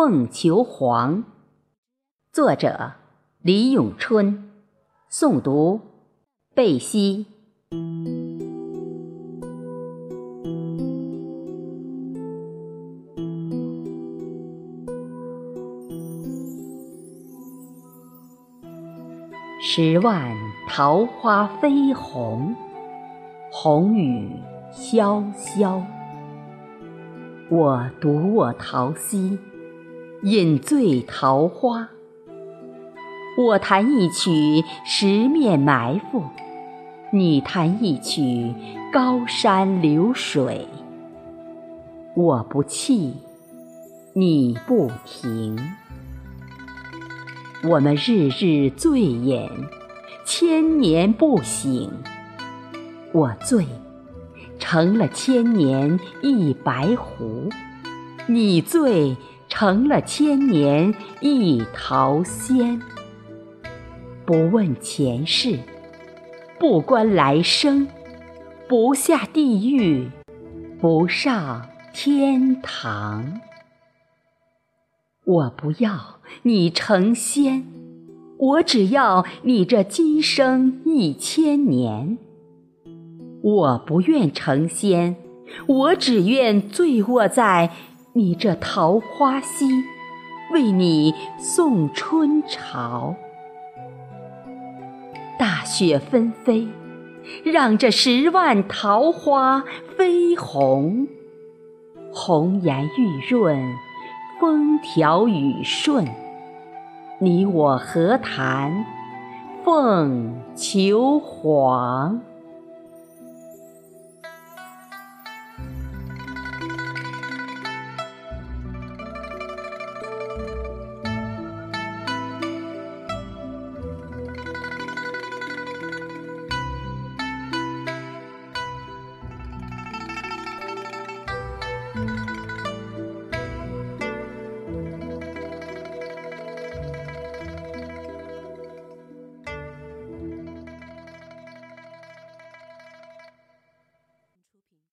凤求凰》，作者李永春，诵读贝西。十万桃花飞红，红雨潇潇。我独卧桃溪，饮醉桃花。我弹一曲十面埋伏，你弹一曲高山流水。我不弃，你不停。我们日日醉饮，千年不醒。我醉，成了千年一白狐；你醉，成了千年一桃仙。不问前世，不关来生，不下地狱，不上天堂。我不要你成仙，我只要你这今生一千年。我不愿成仙，我只愿醉卧在你这桃花溪，为你送春潮。大雪纷飞，让这十万桃花飞红，红颜玉润。风调雨顺，你我何谈凤求凰？